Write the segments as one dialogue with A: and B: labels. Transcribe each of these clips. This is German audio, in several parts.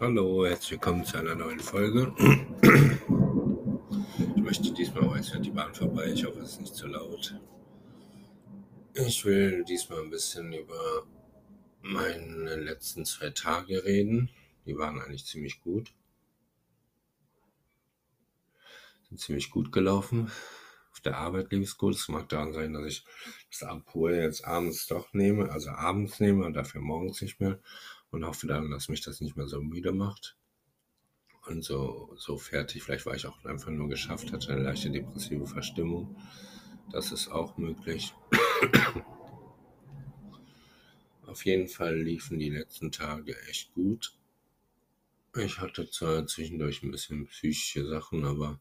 A: Hallo, herzlich willkommen zu einer neuen Folge. Ich möchte diesmal, heute fährt die Bahn vorbei, ich hoffe, es ist nicht zu laut. Ich will diesmal ein bisschen über meine letzten zwei Tage reden. Die waren eigentlich ziemlich gut. Sind ziemlich gut gelaufen. Auf der Arbeit lief es gut. Es mag daran sein, dass ich das Abhol jetzt abends doch nehme, also abends nehme und dafür morgens nicht mehr. Und hoffe dann, dass mich das nicht mehr so müde macht. Und so, so fertig. Vielleicht war ich auch einfach nur geschafft, hatte eine leichte depressive Verstimmung. Das ist auch möglich. Auf jeden Fall liefen die letzten Tage echt gut. Ich hatte zwar zwischendurch ein bisschen psychische Sachen, aber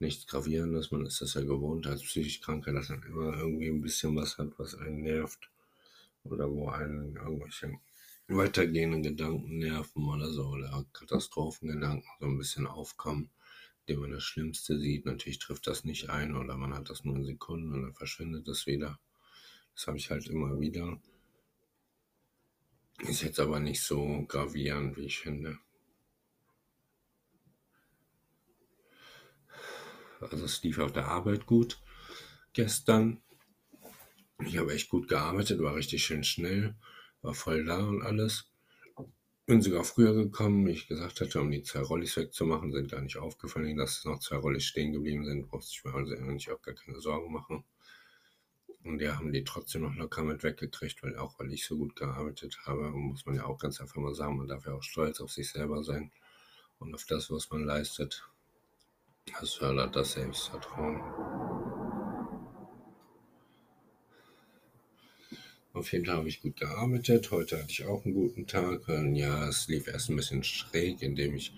A: nichts Gravierendes. Man ist das ja gewohnt als psychisch Kranker, dass man immer irgendwie ein bisschen was hat, was einen nervt. Oder wo einen irgendwelche weitergehenden Gedanken nerven oder so. Oder Katastrophengedanken so ein bisschen aufkommen, indem man das Schlimmste sieht. Natürlich trifft das nicht ein oder man hat das nur in Sekunden und dann verschwindet es wieder. Das habe ich halt immer wieder. Ist jetzt aber nicht so gravierend, wie ich finde. Also es lief auf der Arbeit gut gestern. Ich habe echt gut gearbeitet, war richtig schön schnell, war voll da und alles. Bin sogar früher gekommen, wie ich gesagt hatte, um die zwei Rollis wegzumachen, sind gar nicht aufgefallen, dass noch zwei Rollis stehen geblieben sind, brauchte ich mir also eigentlich auch gar keine Sorgen machen. Und ja, haben die trotzdem noch locker mit weggekriegt, weil auch weil ich so gut gearbeitet habe, muss man ja auch ganz einfach mal sagen, man darf ja auch stolz auf sich selber sein und auf das, was man leistet. Das fördert das Selbstvertrauen. Auf jeden Fall habe ich gut gearbeitet. Heute hatte ich auch einen guten Tag. Und ja, es lief erst ein bisschen schräg, indem ich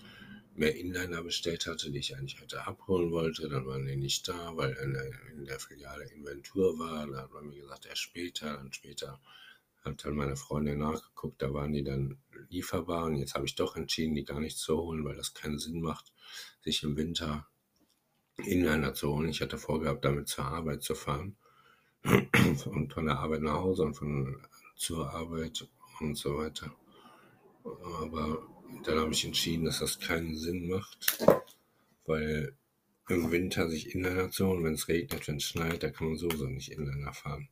A: mehr Inliner bestellt hatte, die ich eigentlich heute abholen wollte. Dann waren die nicht da, weil in der, in der Filiale Inventur war. Da hat man mir gesagt, erst später. Dann später hat dann meine Freundin nachgeguckt, da waren die dann lieferbar. Und jetzt habe ich doch entschieden, die gar nicht zu holen, weil das keinen Sinn macht, sich im Winter Inliner zu holen. Ich hatte vorgehabt, damit zur Arbeit zu fahren. und von der Arbeit nach Hause und von zur Arbeit und so weiter. Aber dann habe ich entschieden, dass das keinen Sinn macht, weil im Winter sich Inliner zu holen, wenn es regnet, wenn es schneit, da kann man sowieso nicht Inliner fahren.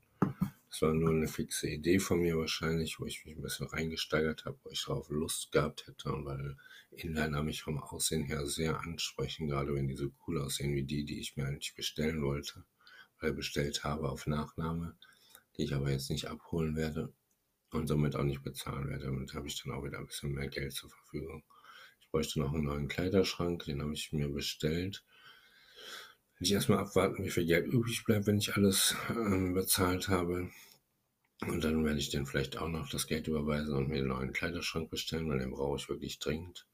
A: Das war nur eine fixe Idee von mir wahrscheinlich, wo ich mich ein bisschen reingesteigert habe, wo ich darauf Lust gehabt hätte und weil Inliner mich vom Aussehen her sehr ansprechen, gerade wenn die so cool aussehen wie die, die ich mir eigentlich bestellen wollte bestellt habe auf Nachname, die ich aber jetzt nicht abholen werde und somit auch nicht bezahlen werde. Damit habe ich dann auch wieder ein bisschen mehr Geld zur Verfügung. Ich bräuchte noch einen neuen Kleiderschrank, den habe ich mir bestellt will ich erstmal abwarten, wie viel Geld übrig bleibt, wenn ich alles ähm, bezahlt habe. Und dann werde ich dann vielleicht auch noch das Geld überweisen und mir einen neuen Kleiderschrank bestellen, weil den brauche ich wirklich dringend.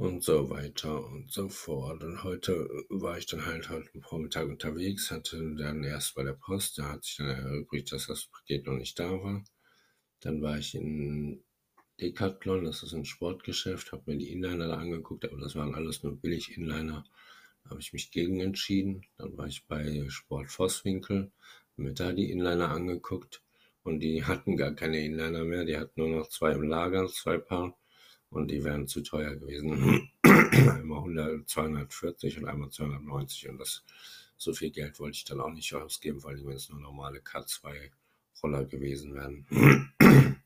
A: Und so weiter und so fort. Und heute war ich dann halt heute Vormittag unterwegs, hatte dann erst bei der Post, da hat sich dann erübrigt, dass das Paket noch nicht da war. Dann war ich in Decathlon, das ist ein Sportgeschäft, habe mir die Inliner da angeguckt, aber das waren alles nur billig Inliner. Da habe ich mich gegen entschieden. Dann war ich bei Sport Vosswinkel, mir da die Inliner angeguckt und die hatten gar keine Inliner mehr, die hatten nur noch zwei im Lager, zwei Paar und die wären zu teuer gewesen. einmal 100, 240 und einmal 290 und das so viel Geld wollte ich dann auch nicht ausgeben, weil wenn es nur normale K2 Roller gewesen wären.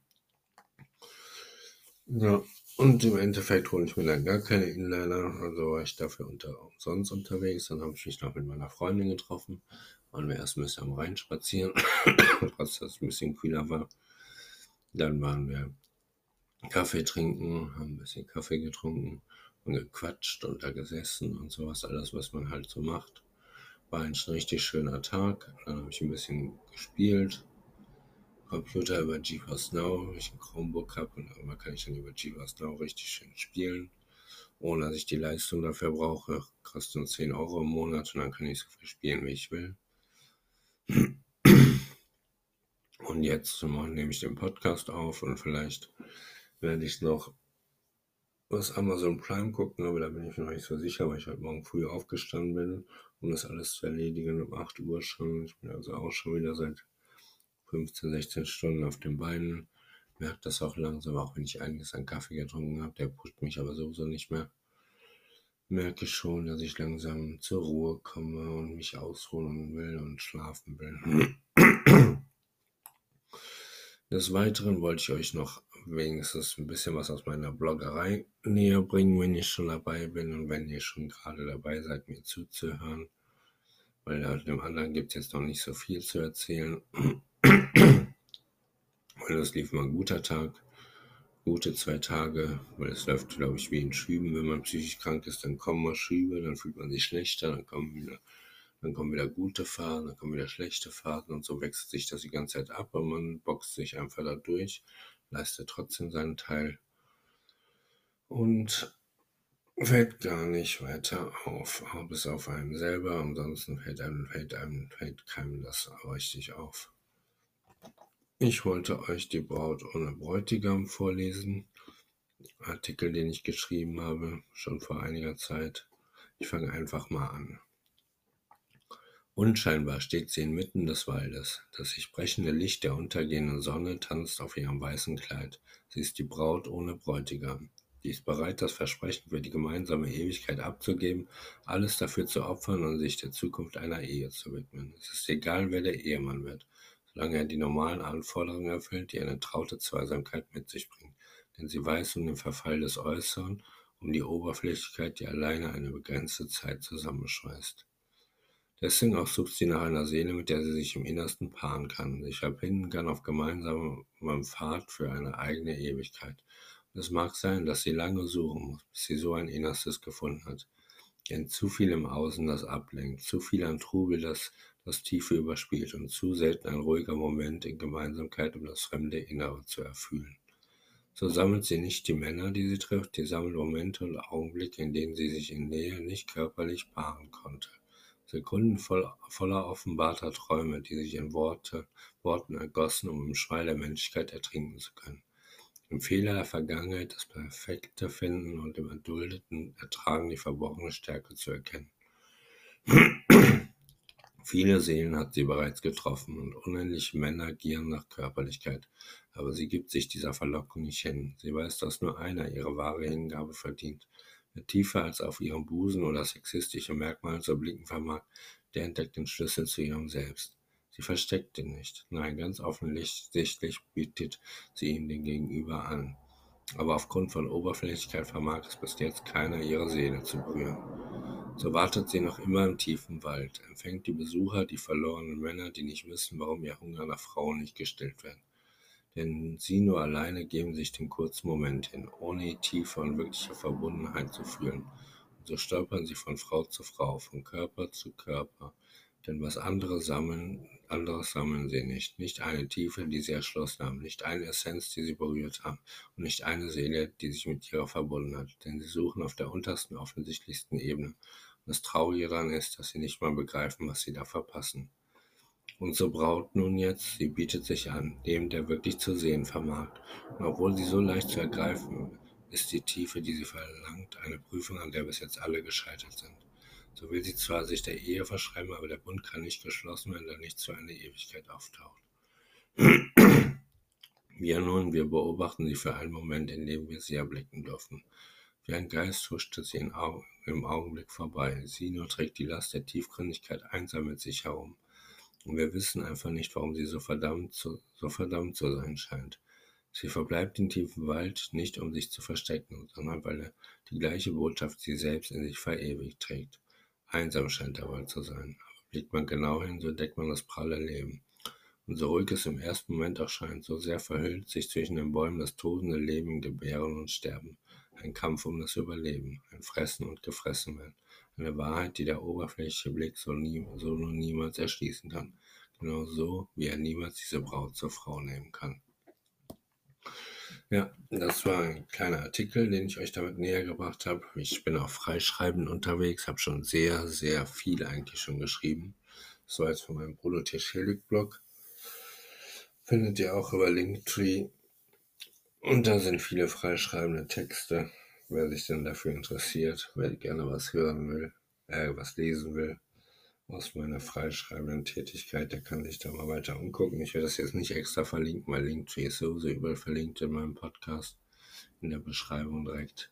A: Ja, und im Endeffekt hole ich mir dann gar keine Inliner, also war ich dafür unter, umsonst unterwegs. Dann habe ich mich noch mit meiner Freundin getroffen, waren wir erst ein bisschen am Rhein spazieren, was das ein bisschen kühler war. Dann waren wir Kaffee trinken, haben ein bisschen Kaffee getrunken und gequatscht und da gesessen und sowas, alles, was man halt so macht. War ein richtig schöner Tag. Dann habe ich ein bisschen gespielt, Computer über GeForce Now, wenn ich ein Chromebook habe und irgendwann kann ich dann über GeForce Now richtig schön spielen, ohne dass ich die Leistung dafür brauche. Kostet nur 10 Euro im Monat und dann kann ich so viel spielen, wie ich will. Und jetzt nehme ich den Podcast auf und vielleicht werde ich noch was Amazon Prime gucken, aber da bin ich mir noch nicht so sicher, weil ich heute Morgen früh aufgestanden bin, um das alles zu erledigen um 8 Uhr schon. Ich bin also auch schon wieder seit 15, 16 Stunden auf den Beinen. merke das auch langsam, auch wenn ich einiges an Kaffee getrunken habe. Der pusht mich aber sowieso nicht mehr. Merke schon, dass ich langsam zur Ruhe komme und mich ausruhen will und schlafen will. Des Weiteren wollte ich euch noch wenigstens ein bisschen was aus meiner Bloggerei näher bringen, wenn ich schon dabei bin und wenn ihr schon gerade dabei seid, mir zuzuhören. Weil auf dem anderen gibt es jetzt noch nicht so viel zu erzählen. weil es lief mal ein guter Tag, gute zwei Tage, weil es läuft, glaube ich, wie in Schüben. Wenn man psychisch krank ist, dann kommen mal Schübe, dann fühlt man sich schlechter, dann kommen wieder, dann kommen wieder gute Phasen, dann kommen wieder schlechte Phasen und so wechselt sich das die ganze Zeit ab und man boxt sich einfach da durch leistet trotzdem seinen Teil und fällt gar nicht weiter auf, bis auf einen selber. Ansonsten fällt einem, fällt einem, fällt keinem das richtig auf. Ich wollte euch die Braut ohne Bräutigam vorlesen. Artikel, den ich geschrieben habe, schon vor einiger Zeit. Ich fange einfach mal an. Unscheinbar steht sie inmitten des Waldes. Das sich brechende Licht der untergehenden Sonne tanzt auf ihrem weißen Kleid. Sie ist die Braut ohne Bräutigam. Sie ist bereit, das Versprechen für die gemeinsame Ewigkeit abzugeben, alles dafür zu opfern und sich der Zukunft einer Ehe zu widmen. Es ist egal, wer der Ehemann wird, solange er die normalen Anforderungen erfüllt, die eine traute Zweisamkeit mit sich bringt. Denn sie weiß um den Verfall des Äußeren, um die Oberflächlichkeit, die alleine eine begrenzte Zeit zusammenschweißt. Deswegen sucht sie nach einer Seele, mit der sie sich im Innersten paaren kann, sich verbinden kann auf gemeinsamem Pfad für eine eigene Ewigkeit. Und es mag sein, dass sie lange suchen muss, bis sie so ein Innerstes gefunden hat. Denn zu viel im Außen das ablenkt, zu viel an Trubel das das Tiefe überspielt und zu selten ein ruhiger Moment in Gemeinsamkeit, um das fremde Innere zu erfüllen. So sammelt sie nicht die Männer, die sie trifft, die sammelt Momente und Augenblicke, in denen sie sich in Nähe nicht körperlich paaren konnte. Sekunden voll, voller offenbarter Träume, die sich in Worte, Worten ergossen, um im Schwall der Menschlichkeit ertrinken zu können. Im Fehler der Vergangenheit das Perfekte finden und im erduldeten Ertragen die verbrochene Stärke zu erkennen. Viele Seelen hat sie bereits getroffen und unendliche Männer gieren nach Körperlichkeit, aber sie gibt sich dieser Verlockung nicht hin. Sie weiß, dass nur einer ihre wahre Hingabe verdient tiefer als auf ihrem Busen oder sexistische Merkmale zu blicken vermag, der entdeckt den Schlüssel zu ihrem Selbst. Sie versteckt ihn nicht. Nein, ganz offensichtlich bietet sie ihn den Gegenüber an. Aber aufgrund von Oberflächlichkeit vermag es bis jetzt keiner, ihre Seele zu berühren. So wartet sie noch immer im tiefen Wald, empfängt die Besucher, die verlorenen Männer, die nicht wissen, warum ihr Hunger nach Frauen nicht gestillt wird denn sie nur alleine geben sich den kurzen Moment hin, ohne tiefe und wirkliche Verbundenheit zu fühlen. Und so stolpern sie von Frau zu Frau, von Körper zu Körper. Denn was andere sammeln, anderes sammeln sie nicht. Nicht eine Tiefe, die sie erschlossen haben, nicht eine Essenz, die sie berührt haben und nicht eine Seele, die sich mit ihrer verbunden hat. Denn sie suchen auf der untersten, offensichtlichsten Ebene. Und das Traurige daran ist, dass sie nicht mal begreifen, was sie da verpassen. Unsere Braut nun jetzt, sie bietet sich an, dem, der wirklich zu sehen vermag. Und obwohl sie so leicht zu ergreifen ist die Tiefe, die sie verlangt, eine Prüfung, an der bis jetzt alle gescheitert sind. So will sie zwar sich der Ehe verschreiben, aber der Bund kann nicht geschlossen werden, da nichts für eine Ewigkeit auftaucht. Wir nun, wir beobachten sie für einen Moment, in dem wir sie erblicken dürfen. Wie ein Geist huschte sie im Augenblick vorbei. Sie nur trägt die Last der Tiefgründigkeit einsam mit sich herum. Und wir wissen einfach nicht, warum sie so verdammt zu, so verdammt zu sein scheint. Sie verbleibt im tiefen Wald nicht, um sich zu verstecken, sondern weil er die gleiche Botschaft sie selbst in sich verewigt trägt. Einsam scheint der Wald zu sein, aber blickt man genau hin, so entdeckt man das pralle Leben. Und so ruhig es im ersten Moment erscheint, so sehr verhüllt sich zwischen den Bäumen das tosende Leben, Gebären und Sterben. Ein Kampf um das Überleben, ein Fressen und Gefressenwerden, eine Wahrheit, die der oberflächliche Blick so, nie, so nur niemals erschließen kann. Genau so, wie er niemals diese Braut zur Frau nehmen kann. Ja, das war ein kleiner Artikel, den ich euch damit näher gebracht habe. Ich bin auch freischreibend unterwegs, habe schon sehr, sehr viel eigentlich schon geschrieben. Das war jetzt von meinem Bruno Teschelik Blog. Findet ihr auch über Linktree. Und da sind viele freischreibende Texte. Wer sich denn dafür interessiert, wer gerne was hören will, äh, was lesen will, aus meiner freischreibenden Tätigkeit, der kann sich da mal weiter umgucken. Ich werde das jetzt nicht extra verlinken, weil Linktree ist sowieso überall verlinkt in meinem Podcast, in der Beschreibung direkt.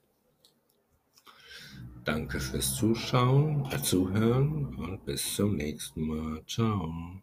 A: Danke fürs Zuschauen, äh, Zuhören und bis zum nächsten Mal. Ciao.